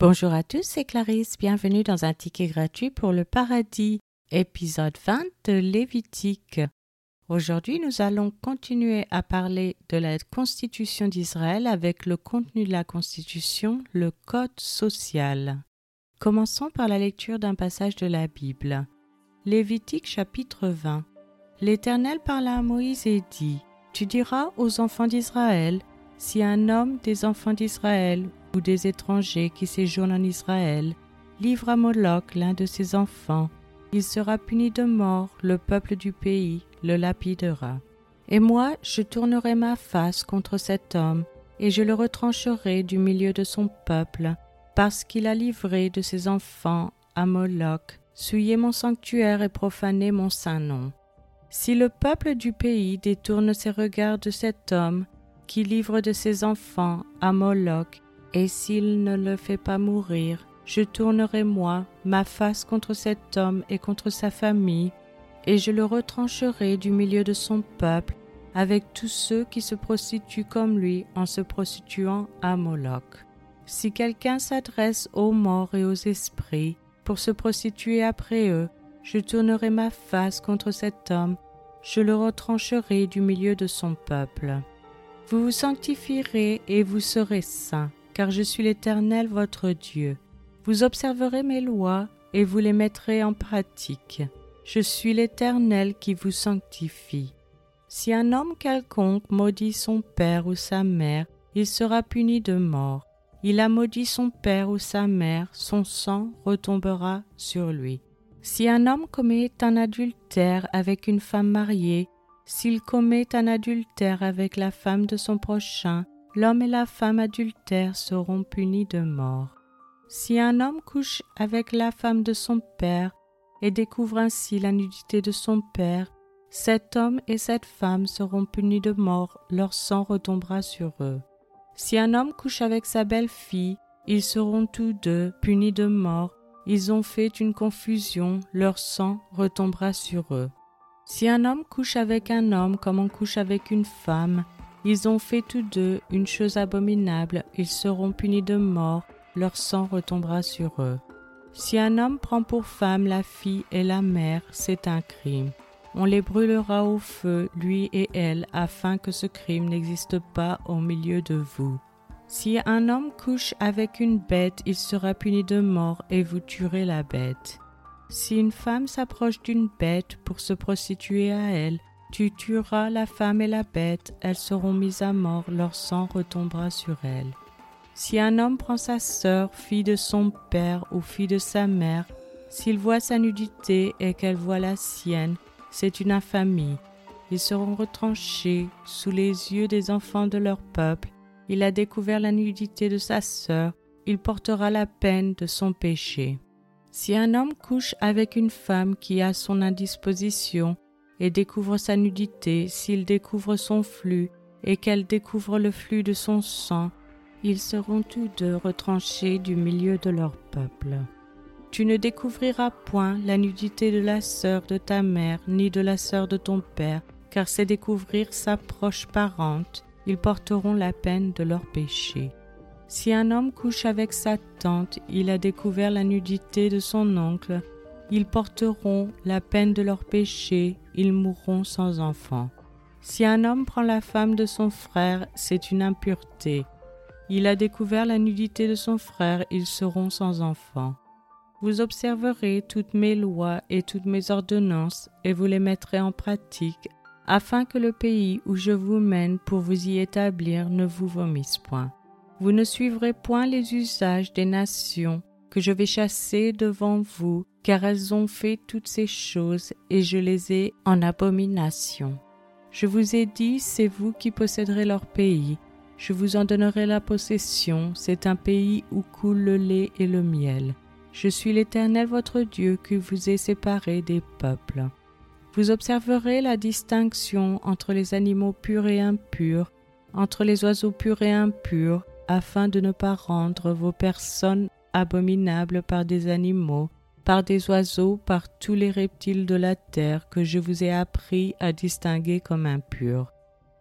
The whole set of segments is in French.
Bonjour à tous, c'est Clarisse. Bienvenue dans un ticket gratuit pour le paradis, épisode 20 de Lévitique. Aujourd'hui, nous allons continuer à parler de la Constitution d'Israël avec le contenu de la Constitution, le Code social. Commençons par la lecture d'un passage de la Bible. Lévitique chapitre 20. L'Éternel parla à Moïse et dit Tu diras aux enfants d'Israël si un homme des enfants d'Israël ou des étrangers qui séjournent en Israël livre à Moloch l'un de ses enfants, il sera puni de mort, le peuple du pays le lapidera. Et moi, je tournerai ma face contre cet homme, et je le retrancherai du milieu de son peuple, parce qu'il a livré de ses enfants à Moloch, souillé mon sanctuaire et profané mon saint nom. Si le peuple du pays détourne ses regards de cet homme, qui livre de ses enfants à Moloch, et s'il ne le fait pas mourir, je tournerai moi ma face contre cet homme et contre sa famille, et je le retrancherai du milieu de son peuple, avec tous ceux qui se prostituent comme lui en se prostituant à Moloch. Si quelqu'un s'adresse aux morts et aux esprits pour se prostituer après eux, je tournerai ma face contre cet homme, je le retrancherai du milieu de son peuple. Vous vous sanctifierez et vous serez saints, car je suis l'Éternel votre Dieu. Vous observerez mes lois et vous les mettrez en pratique. Je suis l'Éternel qui vous sanctifie. Si un homme quelconque maudit son père ou sa mère, il sera puni de mort. Il a maudit son père ou sa mère, son sang retombera sur lui. Si un homme commet un adultère avec une femme mariée, s'il commet un adultère avec la femme de son prochain, l'homme et la femme adultères seront punis de mort. Si un homme couche avec la femme de son père et découvre ainsi la nudité de son père, cet homme et cette femme seront punis de mort, leur sang retombera sur eux. Si un homme couche avec sa belle-fille, ils seront tous deux punis de mort, ils ont fait une confusion, leur sang retombera sur eux. Si un homme couche avec un homme comme on couche avec une femme, ils ont fait tous deux une chose abominable, ils seront punis de mort, leur sang retombera sur eux. Si un homme prend pour femme la fille et la mère, c'est un crime. On les brûlera au feu, lui et elle, afin que ce crime n'existe pas au milieu de vous. Si un homme couche avec une bête, il sera puni de mort et vous tuerez la bête. Si une femme s'approche d'une bête pour se prostituer à elle, tu tueras la femme et la bête, elles seront mises à mort, leur sang retombera sur elles. Si un homme prend sa sœur, fille de son père ou fille de sa mère, s'il voit sa nudité et qu'elle voit la sienne, c'est une infamie. Ils seront retranchés sous les yeux des enfants de leur peuple. Il a découvert la nudité de sa sœur, il portera la peine de son péché. Si un homme couche avec une femme qui a son indisposition, et découvre sa nudité, s'il découvre son flux, et qu'elle découvre le flux de son sang, ils seront tous deux retranchés du milieu de leur peuple. Tu ne découvriras point la nudité de la sœur de ta mère, ni de la sœur de ton père, car c'est découvrir sa proche parente, ils porteront la peine de leur péché. Si un homme couche avec sa tante, il a découvert la nudité de son oncle, ils porteront la peine de leur péché, ils mourront sans enfant. Si un homme prend la femme de son frère, c'est une impureté. Il a découvert la nudité de son frère, ils seront sans enfant. Vous observerez toutes mes lois et toutes mes ordonnances, et vous les mettrez en pratique, afin que le pays où je vous mène pour vous y établir ne vous vomisse point. Vous ne suivrez point les usages des nations que je vais chasser devant vous, car elles ont fait toutes ces choses, et je les ai en abomination. Je vous ai dit, c'est vous qui posséderez leur pays, je vous en donnerai la possession, c'est un pays où coule le lait et le miel. Je suis l'Éternel votre Dieu qui vous ai séparé des peuples. Vous observerez la distinction entre les animaux purs et impurs, entre les oiseaux purs et impurs, afin de ne pas rendre vos personnes abominables par des animaux, par des oiseaux, par tous les reptiles de la terre que je vous ai appris à distinguer comme impurs.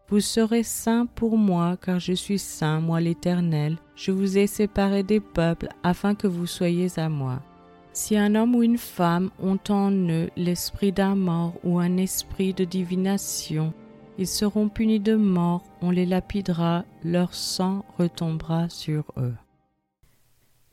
Vous serez saints pour moi, car je suis saint, moi l'Éternel. Je vous ai séparés des peuples, afin que vous soyez à moi. Si un homme ou une femme ont en eux l'esprit d'un mort ou un esprit de divination, ils seront punis de mort, on les lapidera, leur sang retombera sur eux.